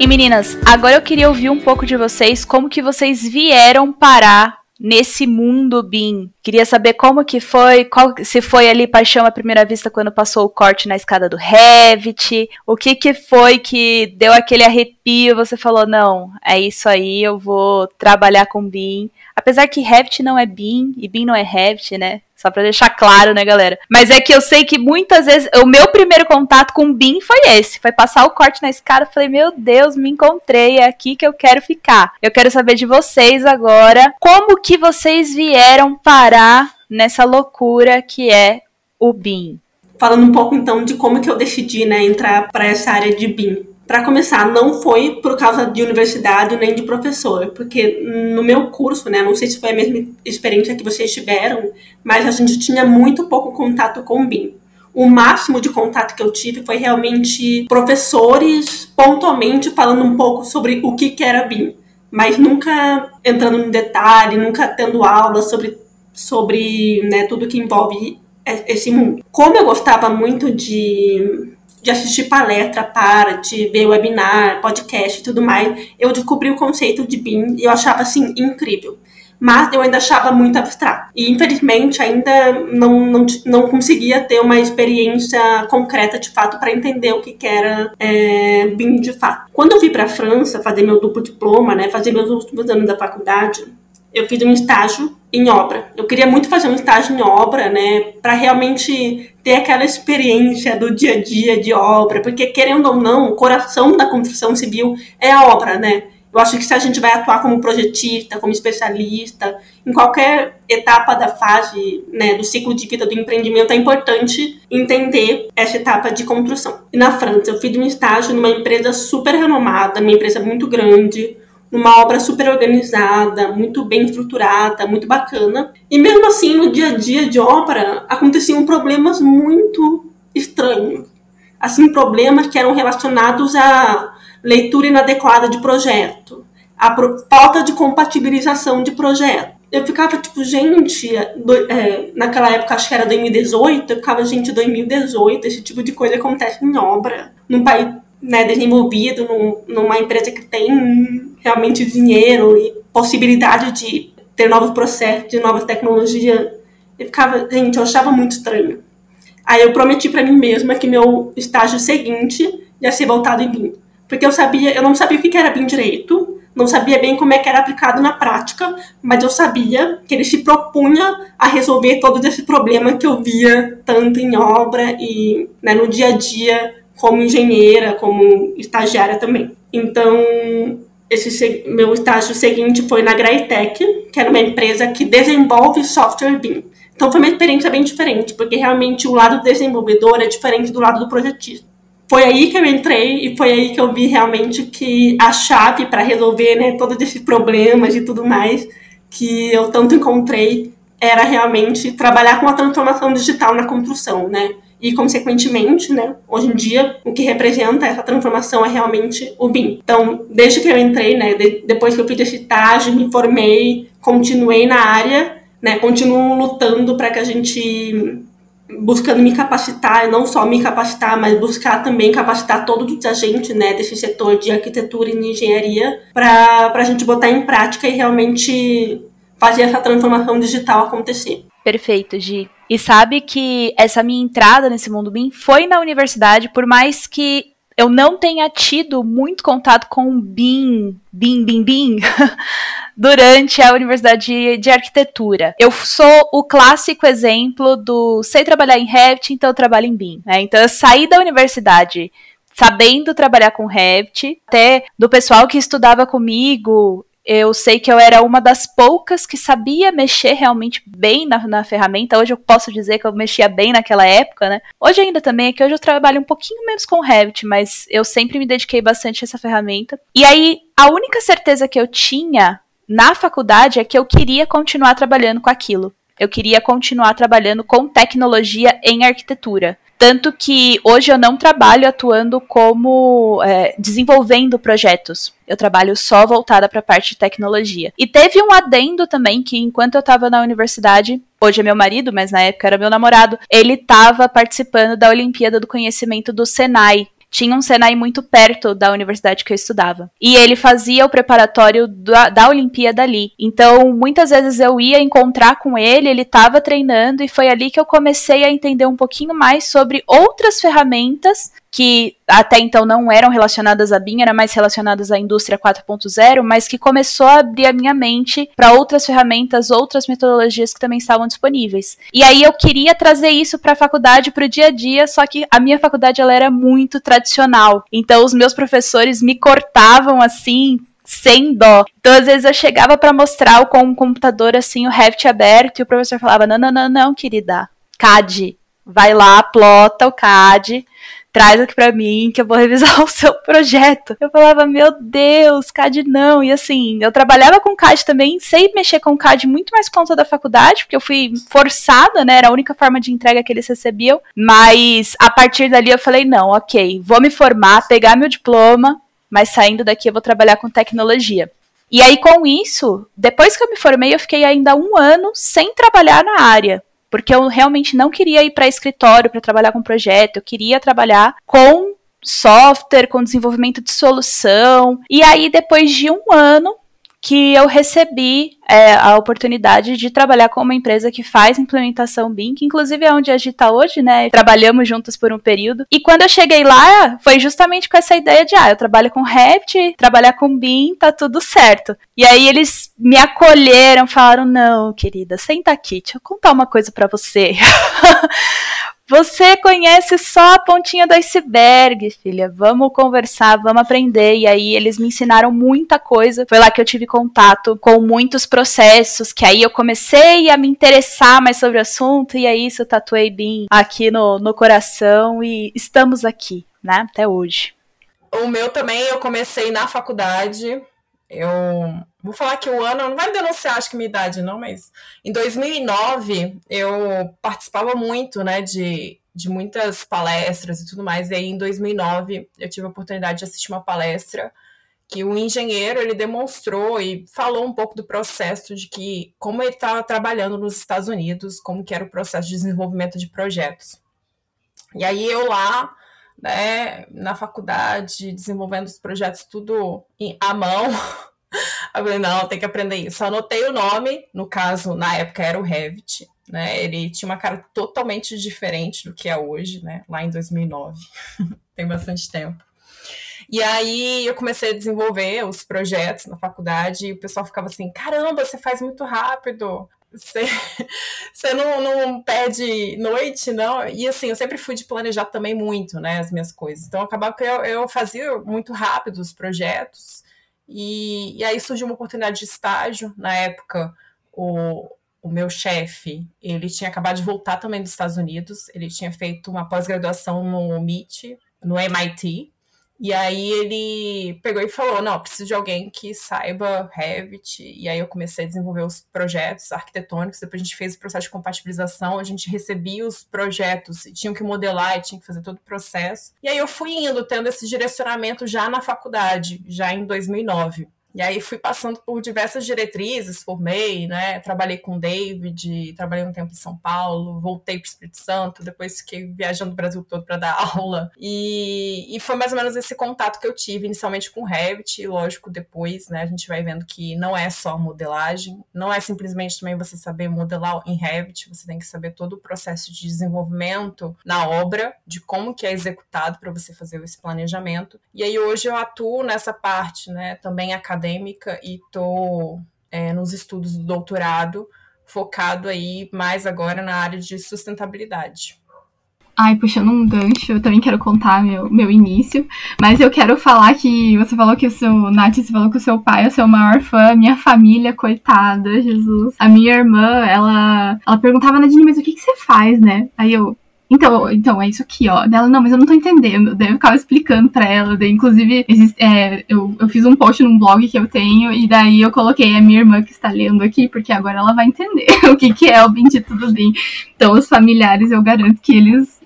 Speaker 1: E meninas, agora eu queria ouvir um pouco de vocês, como que vocês vieram parar nesse mundo BIM. Queria saber como que foi, qual, se foi ali paixão à primeira vista quando passou o corte na escada do Revit, o que que foi que deu aquele arrepio, você falou, não, é isso aí, eu vou trabalhar com BIM. Apesar que Revit não é BIM e BIM não é Revit, né? Só pra deixar claro, né, galera? Mas é que eu sei que muitas vezes o meu primeiro contato com o BIM foi esse. Foi passar o corte na escada. Falei, meu Deus, me encontrei. É aqui que eu quero ficar. Eu quero saber de vocês agora. Como que vocês vieram parar nessa loucura que é o BIM?
Speaker 3: Falando um pouco então de como que eu decidi, né, entrar para essa área de BIM. Para começar, não foi por causa de universidade nem de professor, porque no meu curso, né, não sei se foi a mesma experiência que vocês tiveram, mas a gente tinha muito pouco contato com o BIM. O máximo de contato que eu tive foi realmente professores pontualmente falando um pouco sobre o que, que era BIM, mas nunca entrando em detalhe, nunca tendo aula sobre, sobre né, tudo que envolve esse mundo. Como eu gostava muito de de assistir palestra, parte, ver webinar, podcast e tudo mais, eu descobri o conceito de BIM e eu achava assim incrível. Mas eu ainda achava muito abstrato. E infelizmente ainda não, não, não conseguia ter uma experiência concreta de fato para entender o que, que era é, BIM de fato. Quando eu fui para a França fazer meu duplo diploma, né, fazer meus últimos anos da faculdade, eu fiz um estágio em obra. Eu queria muito fazer um estágio em obra, né, para realmente ter aquela experiência do dia a dia de obra, porque querendo ou não, o coração da construção civil é a obra, né? Eu acho que se a gente vai atuar como projetista, como especialista, em qualquer etapa da fase, né, do ciclo de vida do empreendimento, é importante entender essa etapa de construção. E na França, eu fiz um estágio numa empresa super renomada, uma empresa muito grande, numa obra super organizada, muito bem estruturada, muito bacana. E mesmo assim, no dia a dia de obra, aconteciam problemas muito estranhos. Assim, problemas que eram relacionados à leitura inadequada de projeto, à falta de compatibilização de projeto. Eu ficava tipo, gente, do, é, naquela época, acho que era 2018, eu ficava, gente, 2018, esse tipo de coisa acontece em obra, num país né, desenvolvido num, numa empresa que tem realmente dinheiro e possibilidade de ter novos processos, de novas tecnologias. Eu ficava, gente, eu achava muito estranho. Aí eu prometi para mim mesma que meu estágio seguinte ia ser voltado em BIM. Porque eu sabia, eu não sabia o que era BIM direito, não sabia bem como é que era aplicado na prática, mas eu sabia que ele se propunha a resolver todos esses problemas que eu via tanto em obra e né, no dia a dia como engenheira, como estagiária também. Então, esse meu estágio seguinte foi na Graitec, que era uma empresa que desenvolve software BIM. Então foi uma experiência bem diferente, porque realmente o lado desenvolvedor é diferente do lado do projetista. Foi aí que eu entrei e foi aí que eu vi realmente que a chave para resolver né, todos esses problemas e tudo mais que eu tanto encontrei era realmente trabalhar com a transformação digital na construção, né? E, consequentemente, né, hoje em dia, o que representa essa transformação é realmente o BIM. Então, desde que eu entrei, né, de, depois que eu fiz esse estágio, me formei, continuei na área, né, continuo lutando para que a gente buscando me capacitar, e não só me capacitar, mas buscar também capacitar todos os agentes né, desse setor de arquitetura e de engenharia para a gente botar em prática e realmente fazer essa transformação digital acontecer.
Speaker 1: Perfeito, Gi. E sabe que essa minha entrada nesse mundo BIM foi na universidade, por mais que eu não tenha tido muito contato com BIM, BIM, BIM, BIM, durante a universidade de, arquitetura. Eu sou o clássico exemplo do sei trabalhar em Revit, então eu trabalho em BIM. Né? Então eu saí da universidade sabendo trabalhar com Revit, até do pessoal que estudava comigo, eu sei que eu era uma das poucas que sabia mexer realmente bem na, na, ferramenta. Hoje eu posso dizer que eu mexia bem naquela época, né? Hoje ainda também é que hoje eu trabalho um pouquinho menos com Revit, mas eu sempre me dediquei bastante a essa ferramenta. E aí, a única certeza que eu tinha na faculdade é que eu queria continuar trabalhando com aquilo. Eu queria continuar trabalhando com tecnologia em arquitetura. Tanto que hoje eu não trabalho atuando como é, desenvolvendo projetos. Eu trabalho só voltada para a parte de tecnologia. E teve um adendo também que, enquanto eu estava na universidade, hoje é meu marido, mas na época era meu namorado, ele estava participando da Olimpíada do Conhecimento do Senai, tinha um Senai muito perto da universidade que eu estudava. E ele fazia o preparatório da, da Olimpíada ali. Então, muitas vezes eu ia encontrar com ele, ele estava treinando, e foi ali que eu comecei a entender um pouquinho mais sobre outras ferramentas que até então não eram relacionadas a BIM, eram mais relacionadas à indústria 4.0, mas que começou a abrir a minha mente para outras ferramentas, outras metodologias que também estavam disponíveis. E aí eu queria trazer isso para a faculdade, para o dia a dia, só que a minha faculdade ela era muito tradicional. Então os meus professores me cortavam assim, sem dó. Então, às vezes, eu chegava para mostrar com um computador assim, o Revit aberto, e o professor falava: Não, não, não, não, querida. CAD. Vai lá, plota o CAD, traz aqui para mim que eu vou revisar o seu projeto. Eu falava, meu Deus, CAD não. E assim, eu trabalhava com CAD também, sei mexer com CAD muito mais por conta da faculdade, porque eu fui forçada, né? Era a única forma de entrega que eles recebiam. Mas a partir dali eu falei, não, ok, vou me formar, pegar meu diploma, mas saindo daqui eu vou trabalhar com tecnologia. E aí, com isso, depois que eu me formei, eu fiquei ainda um ano sem trabalhar na área porque eu realmente não queria ir para escritório para trabalhar com projeto, eu queria trabalhar com software, com desenvolvimento de solução. E aí, depois de um ano, que eu recebi é, a oportunidade de trabalhar com uma empresa que faz implementação BIM, que inclusive é onde a está hoje, né? Trabalhamos juntos por um período. E quando eu cheguei lá, foi justamente com essa ideia de, ah, eu trabalho com Revit, trabalhar com BIM, tá tudo certo. E aí eles me acolheram, falaram, não, querida, senta aqui, deixa eu contar uma coisa para você. Você conhece só a pontinha do iceberg, filha. Vamos conversar, vamos aprender. E aí eles me ensinaram muita coisa. Foi lá que eu tive contato com muitos processos, que aí eu comecei a me interessar mais sobre o assunto. E aí isso eu tatuei bem aqui no, no coração e estamos aqui, né? Até hoje.
Speaker 5: O meu também eu comecei na faculdade. Eu Vou falar que o ano, não vai denunciar, acho que minha idade não, mas em 2009 eu participava muito, né, de, de muitas palestras e tudo mais. E aí em 2009 eu tive a oportunidade de assistir uma palestra que o engenheiro ele demonstrou e falou um pouco do processo de que como ele estava trabalhando nos Estados Unidos, como que era o processo de desenvolvimento de projetos. E aí eu lá, né, na faculdade, desenvolvendo os projetos tudo em, à mão, Eu falei, não, tem que aprender isso. Anotei o nome, no caso, na época era o Revit, né? Ele tinha uma cara totalmente diferente do que é hoje, né? Lá em 2009. tem bastante tempo. E aí eu comecei a desenvolver os projetos na faculdade e o pessoal ficava assim: caramba, você faz muito rápido. Você, você não, não perde noite, não? E assim, eu sempre fui de planejar também muito, né, as minhas coisas. Então acabava que eu, eu fazia muito rápido os projetos e, e aí surgiu uma oportunidade de estágio. Na época, o, o meu chefe, ele tinha acabado de voltar também dos Estados Unidos, ele tinha feito uma pós-graduação no MIT, no MIT, e aí ele pegou e falou: não, preciso de alguém que saiba Revit. E aí eu comecei a desenvolver os projetos arquitetônicos. Depois a gente fez o processo de compatibilização, a gente recebia os projetos tinham que modelar e tinha que fazer todo o processo. E aí eu fui indo, tendo esse direcionamento já na faculdade, já em 2009. E aí fui passando por diversas diretrizes, formei, né? Trabalhei com o David, trabalhei um tempo em São Paulo, voltei para o Espírito Santo, depois fiquei viajando o Brasil todo para dar aula. E, e foi mais ou menos esse contato que eu tive inicialmente com o Revit, e lógico, depois, né, a gente vai vendo que não é só modelagem, não é simplesmente também você saber modelar em Revit, você tem que saber todo o processo de desenvolvimento na obra, de como que é executado para você fazer esse planejamento. E aí hoje eu atuo nessa parte, né, também acadêmica acadêmica e estou é, nos estudos do doutorado, focado aí mais agora na área de sustentabilidade.
Speaker 4: Ai, puxando um gancho, eu também quero contar meu, meu início, mas eu quero falar que você falou que o seu, Nath, você falou que o seu pai é o seu maior fã, minha família, coitada, Jesus. A minha irmã, ela, ela perguntava, Nadine, mas o que, que você faz, né? Aí eu, então, então, é isso aqui, ó. Dela, não, mas eu não tô entendendo. Daí eu ficava explicando pra ela. Daí, inclusive, existe, é, eu, eu fiz um post num blog que eu tenho, e daí eu coloquei a minha irmã que está lendo aqui, porque agora ela vai entender o que, que é o Bem Tudo Bem. Então, os familiares, eu garanto que eles,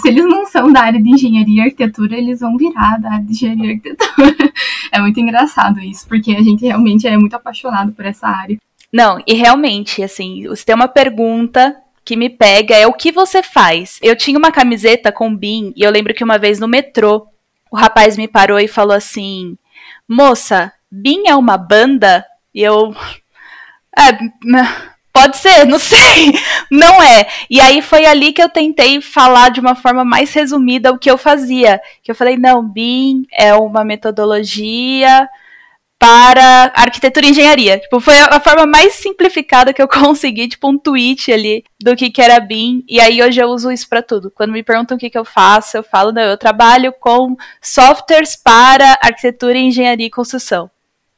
Speaker 4: se eles não são da área de engenharia e arquitetura, eles vão virar da área de engenharia e arquitetura. é muito engraçado isso, porque a gente realmente é muito apaixonado por essa área.
Speaker 1: Não, e realmente, assim, se tem uma pergunta que me pega é o que você faz. Eu tinha uma camiseta com BIM e eu lembro que uma vez no metrô o rapaz me parou e falou assim: Moça, BIM é uma banda? E eu. É, Pode ser, não sei. Não é. E aí foi ali que eu tentei falar de uma forma mais resumida o que eu fazia. Que eu falei, não, BIM é uma metodologia para arquitetura e engenharia. Tipo, foi a, forma mais simplificada que eu consegui, tipo um tweet ali do que, que era BIM. E aí hoje eu uso isso para tudo. Quando me perguntam o que, que eu faço, eu falo, não, eu trabalho com softwares para arquitetura engenharia e construção.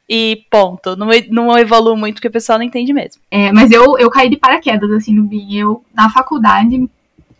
Speaker 1: E ponto. Não, não evoluo muito porque o pessoal não entende mesmo.
Speaker 4: É, mas eu, eu caí de paraquedas, assim, no BIM. Eu, na faculdade,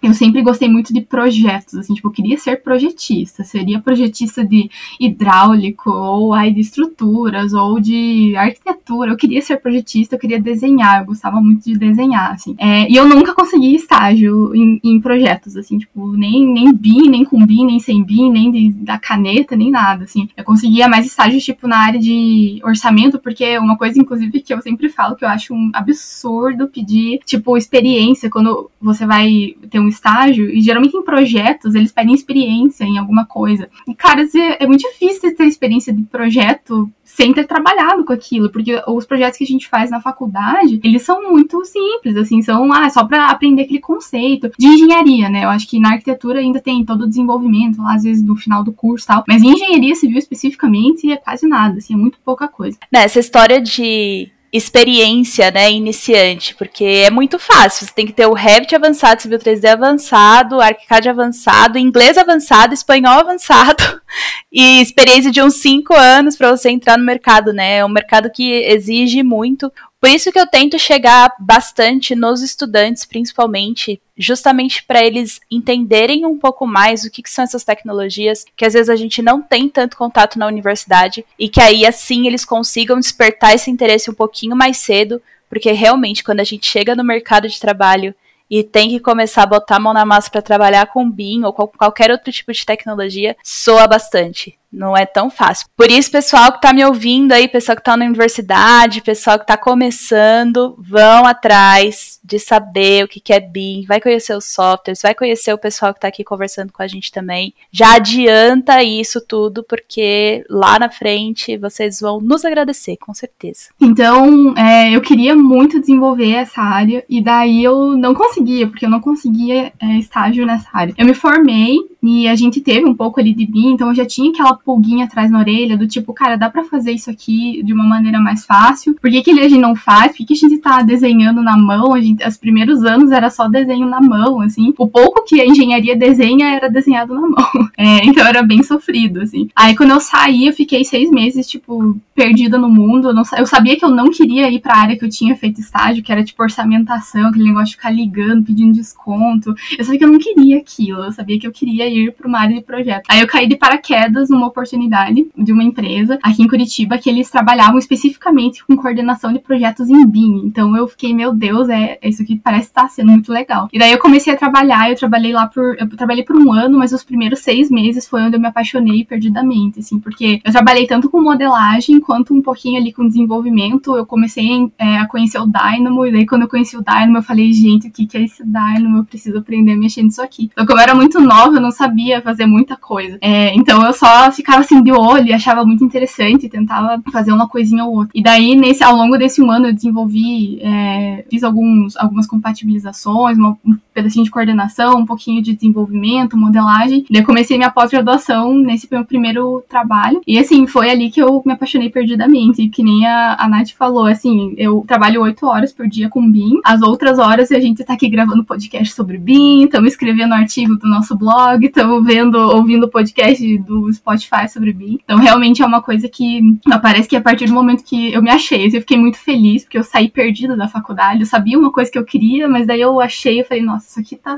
Speaker 4: eu sempre gostei muito de projetos, assim, tipo, eu queria ser projetista, seria projetista de hidráulico, ou aí de estruturas, ou de arquitetura, eu queria ser projetista, eu queria desenhar, eu gostava muito de desenhar, assim. É, e eu nunca consegui estágio em, em, projetos, assim, tipo, nem, nem BIM, nem com BIM, nem sem BIM, nem de, da caneta, nem nada, assim. Eu conseguia mais estágios, tipo, na área de orçamento, porque uma coisa, inclusive, que eu sempre falo, que eu acho um absurdo pedir, tipo, experiência, quando você vai ter um estágio, e geralmente em projetos eles pedem experiência em alguma coisa. E, cara, é, muito difícil ter experiência de projeto sem ter trabalhado com aquilo, porque os projetos que a gente faz na faculdade, eles são muito simples, assim, são ah, só para aprender aquele conceito de engenharia, né? Eu acho que na arquitetura ainda tem todo o desenvolvimento, lá, às vezes no final do curso e tal, mas em engenharia civil especificamente é quase nada, assim, é muito pouca coisa.
Speaker 1: Nessa história de experiência, né, iniciante, porque é muito fácil. Você tem que ter o Revit avançado, Civil 3D avançado, ArchiCAD avançado, inglês avançado, espanhol avançado e experiência de uns 5 anos para você entrar no mercado, né? É um mercado que exige muito. Por isso que eu tento chegar bastante nos estudantes, principalmente, justamente para eles entenderem um pouco mais o que, que, são essas tecnologias, que às vezes a gente não tem tanto contato na universidade, e que aí assim eles consigam despertar esse interesse um pouquinho mais cedo, porque realmente quando a gente chega no mercado de trabalho e tem que começar a botar a mão na massa para trabalhar com BIM ou com qualquer outro tipo de tecnologia, soa bastante. Não é tão fácil. Por isso, pessoal que está me ouvindo aí, pessoal que está na universidade, pessoal que está começando, vão atrás de saber o que, é BIM, vai conhecer os softwares, vai conhecer o pessoal que está aqui conversando com a gente também. Já adianta isso tudo, porque lá na frente vocês vão nos agradecer, com certeza.
Speaker 4: Então, é, eu queria muito desenvolver essa área, e daí eu não conseguia, porque eu não conseguia é, estágio nessa área. Eu me formei e a gente teve um pouco ali de BIM, então eu já tinha aquela pulguinha atrás na orelha, do tipo, cara, dá para fazer isso aqui de uma maneira mais fácil? Por que, que a gente não faz? Por que, que a gente tá desenhando na mão? A gente, os primeiros anos era só desenho na mão, assim. O pouco que a engenharia desenha era desenhado na mão. É, então era bem sofrido, assim. Aí quando eu saí, eu fiquei seis meses, tipo, perdida no mundo. Eu, não, eu sabia que eu não queria ir pra área que eu tinha feito estágio, que era tipo orçamentação, aquele negócio de ficar ligando, pedindo desconto. Eu sabia que eu não queria aquilo. Eu sabia que eu queria ir para uma área de projeto. Aí eu caí de paraquedas numa oportunidade de uma empresa aqui em Curitiba que eles trabalhavam especificamente com coordenação de projetos em BIM. Então eu fiquei, meu Deus, é, é isso que parece estar sendo muito legal. E daí eu comecei a trabalhar, eu trabalhei lá por eu trabalhei por um ano, mas os primeiros seis meses foi onde eu me apaixonei perdidamente, assim, porque eu trabalhei tanto com modelagem quanto um pouquinho ali com desenvolvimento. Eu comecei é, a conhecer o Dynamo e daí quando eu conheci o Dynamo eu falei, gente, o que que é esse Dynamo? Eu preciso aprender a mexer nisso aqui. Então como eu era muito nova, eu não sabia fazer muita coisa. É, então eu só ficava assim de olho achava muito interessante tentava fazer uma coisinha ou outra. E daí, nesse, ao longo desse um ano, eu desenvolvi, é, fiz alguns, algumas compatibilizações, uma, um pedacinho de coordenação, um pouquinho de desenvolvimento, modelagem. Daí comecei minha pós-graduação nesse meu primeiro trabalho. E assim, foi ali que eu me apaixonei perdidamente. E que nem a, a Nath falou, assim, eu trabalho oito horas por dia com BIM. As outras horas a gente tá aqui gravando podcast sobre BIM, estamos escrevendo artigo do nosso blog, estamos vendo, ouvindo o podcast do Spotify sobre BIM. Então, realmente é uma coisa que parece que a partir do momento que eu me achei, eu fiquei muito feliz, porque eu saí perdida da faculdade, eu sabia uma coisa que eu queria, mas daí eu achei, eu falei, nossa, isso aqui tá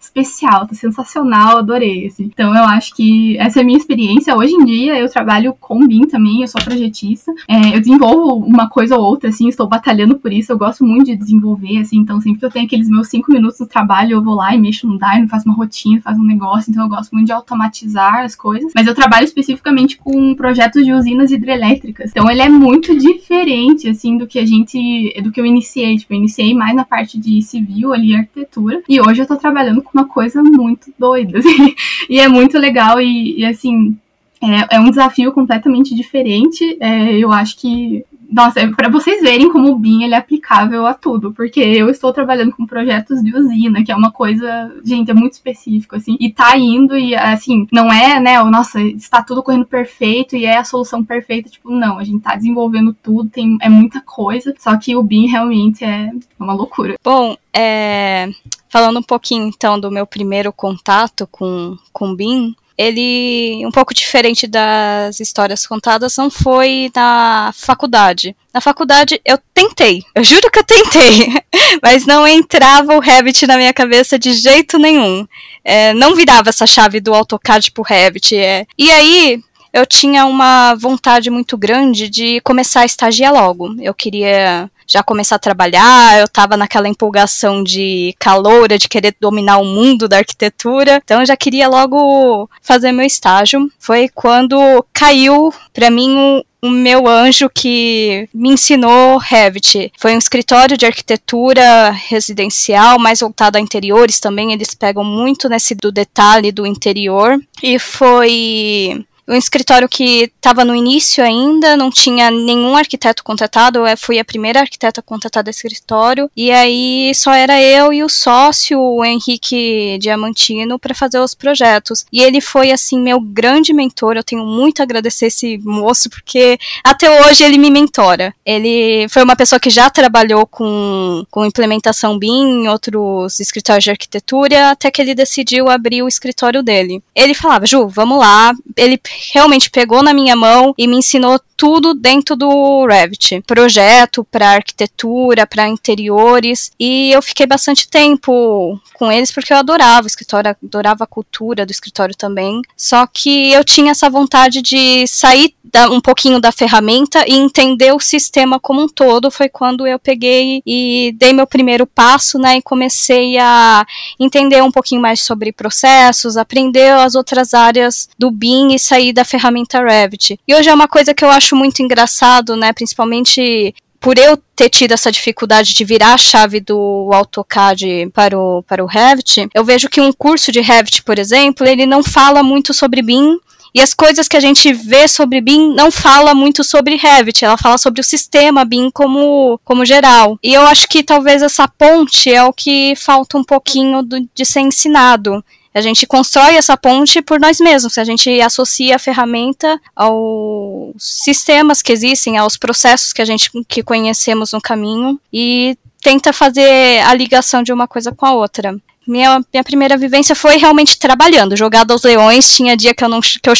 Speaker 4: especial, tá sensacional, adorei, assim. Então, eu acho que essa é a minha experiência. Hoje em dia, eu trabalho com BIM também, eu sou projetista. É, eu desenvolvo uma coisa ou outra, assim, estou batalhando por isso, eu gosto muito de desenvolver, assim, então sempre que eu tenho aqueles meus cinco minutos no trabalho, eu vou lá e mexo no Dynamo, faço uma rotina, faço um negócio, então eu gosto muito de automatizar as coisas, mas eu trabalho especificamente com projetos de usinas hidrelétricas. Então ele é muito diferente assim do que a gente, do que eu iniciei, tipo, eu iniciei mais na parte de civil ali, arquitetura, e hoje eu tô trabalhando com uma coisa muito doida, assim, e é muito legal e, e assim, é, é, um desafio completamente diferente. É, eu acho que nossa, é para vocês verem como o BIM ele é aplicável a tudo, porque eu estou trabalhando com projetos de usina, que é uma coisa, gente, é muito específico, assim, e tá indo e, assim, não é, né, o nossa, está tudo correndo perfeito e é a solução perfeita, tipo, não, a gente tá desenvolvendo tudo, tem, é muita coisa, só que o BIM realmente é uma loucura.
Speaker 2: Bom, é, falando um pouquinho, então, do meu primeiro contato com, com BIM, ele, um pouco diferente das histórias contadas, não foi na faculdade. Na faculdade eu tentei, eu juro que eu tentei, mas não entrava o Revit na minha cabeça de jeito nenhum. É, não virava essa chave do AutoCAD pro Revit. É. E aí, eu tinha uma vontade muito grande de começar a estagiar logo. Eu queria já começar a trabalhar, eu tava naquela empolgação de caloura, de querer dominar o mundo da arquitetura, então eu já queria logo fazer meu estágio. Foi quando caiu para mim o meu anjo que me ensinou Revit. Foi um escritório de arquitetura residencial, mais voltado a interiores também. Eles pegam muito nesse do detalhe do interior. E foi um escritório que estava no início ainda, não tinha nenhum arquiteto contratado, eu fui a primeira arquiteta contratada do escritório, e aí só era eu e o sócio, o Henrique Diamantino, para fazer os projetos. E ele foi, assim, meu grande mentor, eu tenho muito a agradecer esse moço, porque até hoje ele me mentora. Ele foi uma pessoa que já trabalhou com, com implementação BIM em outros escritórios de arquitetura, até que ele decidiu abrir o escritório dele. Ele falava, Ju, vamos lá. Ele realmente pegou na minha mão e me ensinou tudo dentro do Revit. Projeto para arquitetura, para interiores. E eu fiquei bastante tempo com eles porque eu adorava o escritório, adorava a cultura do escritório também. Só que eu tinha essa vontade de sair da, um pouquinho da ferramenta e entender o sistema como um todo. Foi quando eu peguei e dei meu primeiro passo, né? E comecei a entender um pouquinho mais sobre processos, aprender as outras áreas do BIM e sair da ferramenta Revit. E hoje é uma coisa que eu acho muito engraçado, né? Principalmente por eu ter tido essa dificuldade de virar a chave do AutoCAD para o, para o Revit, eu vejo que um curso de Revit, por exemplo, ele não fala muito sobre BIM, e as coisas que a gente vê sobre BIM não fala muito sobre Revit, ela fala sobre o sistema BIM como, como geral. E eu acho que talvez essa ponte é o que falta um pouquinho do, de ser ensinado. A gente constrói essa ponte por nós mesmos, a gente associa a ferramenta aos sistemas que existem, aos processos que a gente que conhecemos no caminho e tenta fazer a ligação de uma coisa com a outra. Minha, minha primeira vivência foi realmente trabalhando, jogado aos leões, tinha dia que eu não que eu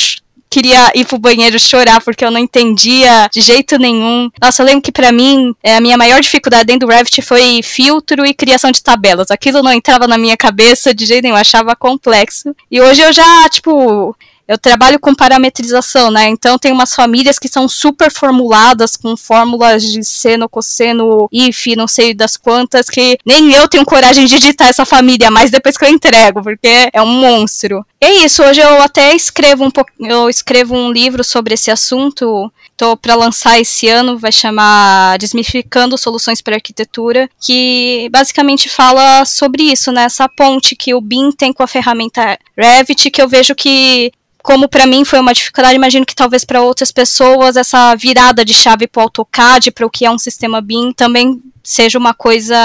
Speaker 2: queria ir pro banheiro chorar porque eu não entendia de jeito nenhum. Nossa, eu lembro que para mim é, a minha maior dificuldade dentro do Revit foi filtro e criação de tabelas. Aquilo não entrava na minha cabeça de jeito nenhum, eu achava complexo. E hoje eu já, tipo, eu trabalho com parametrização, né? Então tem umas famílias que são super formuladas com fórmulas de seno, cosseno, if, não sei das quantas, que nem eu tenho coragem de digitar essa família, mas depois que eu entrego, porque é um monstro. É isso, hoje eu até escrevo um pouco, eu escrevo um livro sobre esse assunto. Tô para lançar esse ano, vai chamar Desmificando Soluções para Arquitetura, que basicamente fala sobre isso, né? Essa ponte que o BIM tem com a ferramenta Revit, que eu vejo que como para mim foi uma dificuldade, imagino que talvez para outras pessoas essa virada de chave para o AutoCAD, para o que é um sistema BIM, também seja uma coisa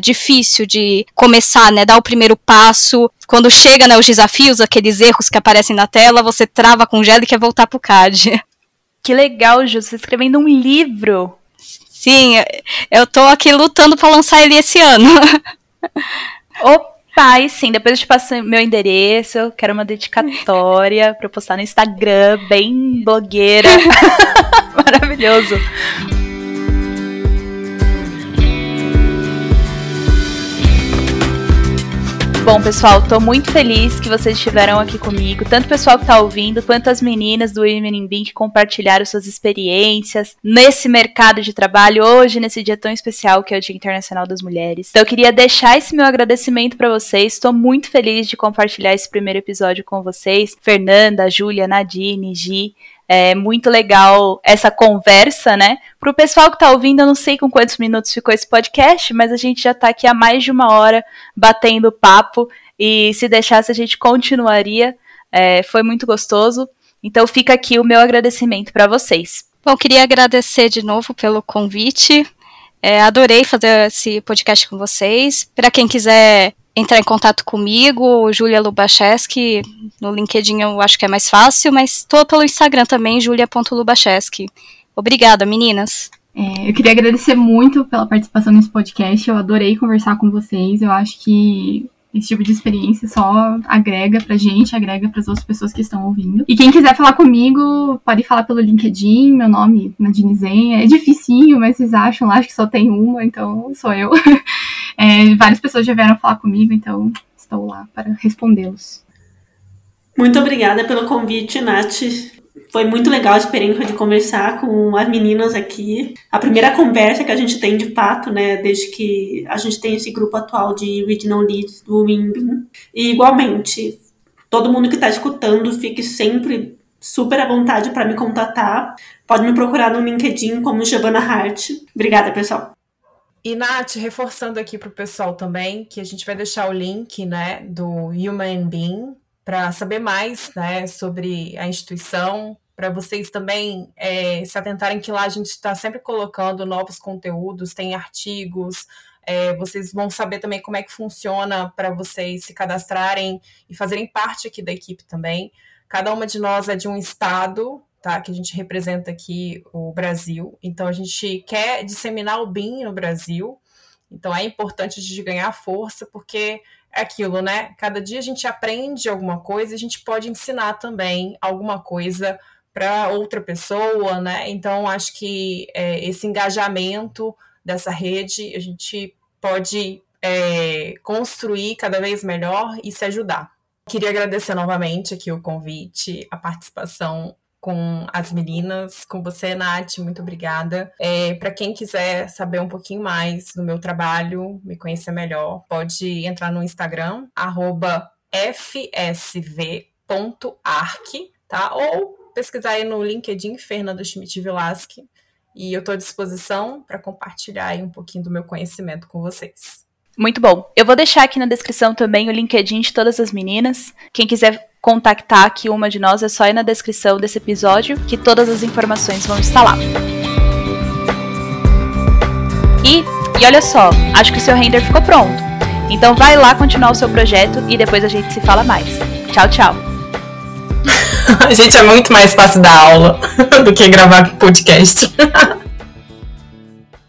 Speaker 2: difícil de começar, né, dar o primeiro passo. Quando chega, né, os desafios, aqueles erros que aparecem na tela, você trava com gelo e quer voltar pro CAD.
Speaker 1: Que legal, Ju, você escrevendo um livro.
Speaker 2: Sim, eu tô aqui lutando para lançar ele esse ano.
Speaker 1: Opa! Faz sim, depois eu te passo meu endereço, quero uma dedicatória pra eu postar no Instagram, bem blogueira. Maravilhoso. Bom, pessoal, tô muito feliz que vocês estiveram aqui comigo, tanto o pessoal que tá ouvindo, quanto as meninas do Women in Bean que compartilharam suas experiências nesse mercado de trabalho hoje, nesse dia tão especial que é o Dia Internacional das Mulheres. Então eu queria deixar esse meu agradecimento para vocês. Estou muito feliz de compartilhar esse primeiro episódio com vocês. Fernanda, Júlia, Nadine, Gi, é muito legal essa conversa, né? Pro pessoal que tá ouvindo, eu não sei com quantos minutos ficou esse podcast, mas a gente já tá aqui há mais de uma hora batendo papo e se deixasse a gente continuaria. É, foi muito gostoso. Então fica aqui o meu agradecimento para vocês.
Speaker 2: Bom, queria agradecer de novo pelo convite. É, adorei fazer esse podcast com vocês. Para quem quiser entrar em contato comigo, Julia Lubacheski, no LinkedIn eu acho que é mais fácil, mas estou pelo Instagram também, julia.lubacheski. Obrigada, meninas.
Speaker 4: É, eu queria agradecer muito pela participação nesse podcast. Eu adorei conversar com vocês. Eu acho que esse tipo de experiência só agrega pra gente, agrega para as outras pessoas que estão ouvindo. E quem quiser falar comigo, pode falar pelo LinkedIn, meu nome, Nadine Zen. É dificinho, mas vocês acham lá, acho que só tem uma, então sou eu. É, várias pessoas já vieram falar comigo, então estou lá para respondê-los.
Speaker 3: Muito obrigada pelo convite, Nath. Foi muito legal a experiência de conversar com as meninas aqui. A primeira conversa que a gente tem de fato, né, desde que a gente tem esse grupo atual de Regional Leads do Wimbin. E igualmente, todo mundo que está escutando, fique sempre super à vontade para me contatar. Pode me procurar no LinkedIn como Giovanna Hart. Obrigada, pessoal.
Speaker 5: E, Nath, reforçando aqui para o pessoal também, que a gente vai deixar o link né, do Human Being para saber mais né, sobre a instituição, para vocês também é, se atentarem que lá a gente está sempre colocando novos conteúdos, tem artigos, é, vocês vão saber também como é que funciona para vocês se cadastrarem e fazerem parte aqui da equipe também. Cada uma de nós é de um estado, tá? Que a gente representa aqui o Brasil. Então a gente quer disseminar o BIM no Brasil. Então é importante a gente ganhar força, porque é aquilo, né? Cada dia a gente aprende alguma coisa, a gente pode ensinar também alguma coisa para outra pessoa, né? Então acho que é, esse engajamento dessa rede a gente pode é, construir cada vez melhor e se ajudar. Queria agradecer novamente aqui o convite, a participação com as meninas, com você, Nath, muito obrigada. É, Para quem quiser saber um pouquinho mais do meu trabalho, me conhecer melhor, pode entrar no Instagram, fsv.arc, tá? Ou pesquisar aí no LinkedIn, Fernando Schmidt Vilaski, e eu estou à disposição para compartilhar um pouquinho do meu conhecimento com vocês.
Speaker 1: Muito bom. Eu vou deixar aqui na descrição também o LinkedIn de todas as meninas. Quem quiser contactar aqui uma de nós é só ir na descrição desse episódio que todas as informações vão estar lá. E, e olha só, acho que o seu render ficou pronto. Então vai lá continuar o seu projeto e depois a gente se fala mais. Tchau, tchau.
Speaker 5: gente, é muito mais fácil dar aula do que gravar podcast.